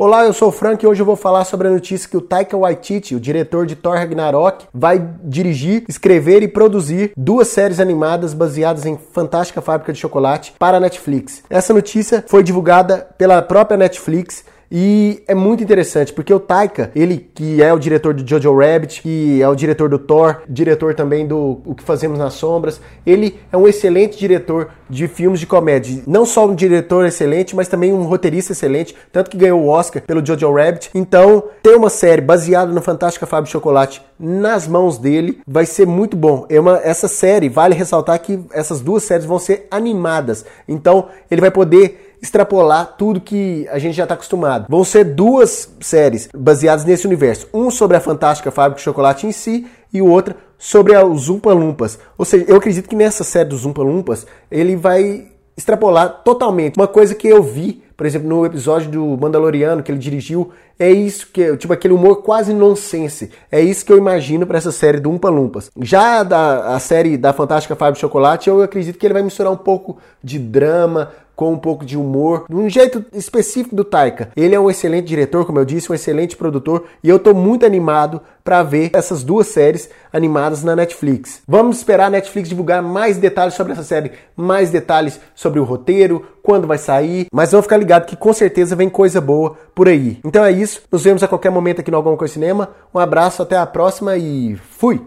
Olá, eu sou o Frank e hoje eu vou falar sobre a notícia que o Taika Waititi, o diretor de Thor Ragnarok, vai dirigir, escrever e produzir duas séries animadas baseadas em Fantástica Fábrica de Chocolate para a Netflix. Essa notícia foi divulgada pela própria Netflix e é muito interessante, porque o Taika, ele que é o diretor do Jojo Rabbit, que é o diretor do Thor, diretor também do O que Fazemos nas Sombras, ele é um excelente diretor de filmes de comédia. Não só um diretor excelente, mas também um roteirista excelente, tanto que ganhou o Oscar pelo Jojo Rabbit. Então, ter uma série baseada no Fantástica Fábio Chocolate nas mãos dele vai ser muito bom. É uma, essa série, vale ressaltar que essas duas séries vão ser animadas. Então, ele vai poder extrapolar tudo que a gente já está acostumado. Vão ser duas séries baseadas nesse universo. Um sobre a fantástica fábrica de chocolate em si e o outro sobre os Umpa Lumpas. Ou seja, eu acredito que nessa série dos Umpa Lumpas ele vai extrapolar totalmente. Uma coisa que eu vi, por exemplo, no episódio do Mandaloriano que ele dirigiu, é isso que, tipo, aquele humor quase nonsense. É isso que eu imagino para essa série do Umpa Lumpas. Já da, a série da Fantástica de Chocolate, eu acredito que ele vai misturar um pouco de drama, com um pouco de humor, de um jeito específico do Taika. Ele é um excelente diretor, como eu disse, um excelente produtor, e eu estou muito animado para ver essas duas séries animadas na Netflix. Vamos esperar a Netflix divulgar mais detalhes sobre essa série, mais detalhes sobre o roteiro, quando vai sair, mas vamos ficar ligado que com certeza vem coisa boa por aí. Então é isso, nos vemos a qualquer momento aqui no Alguma Coisa Cinema. Um abraço, até a próxima e fui!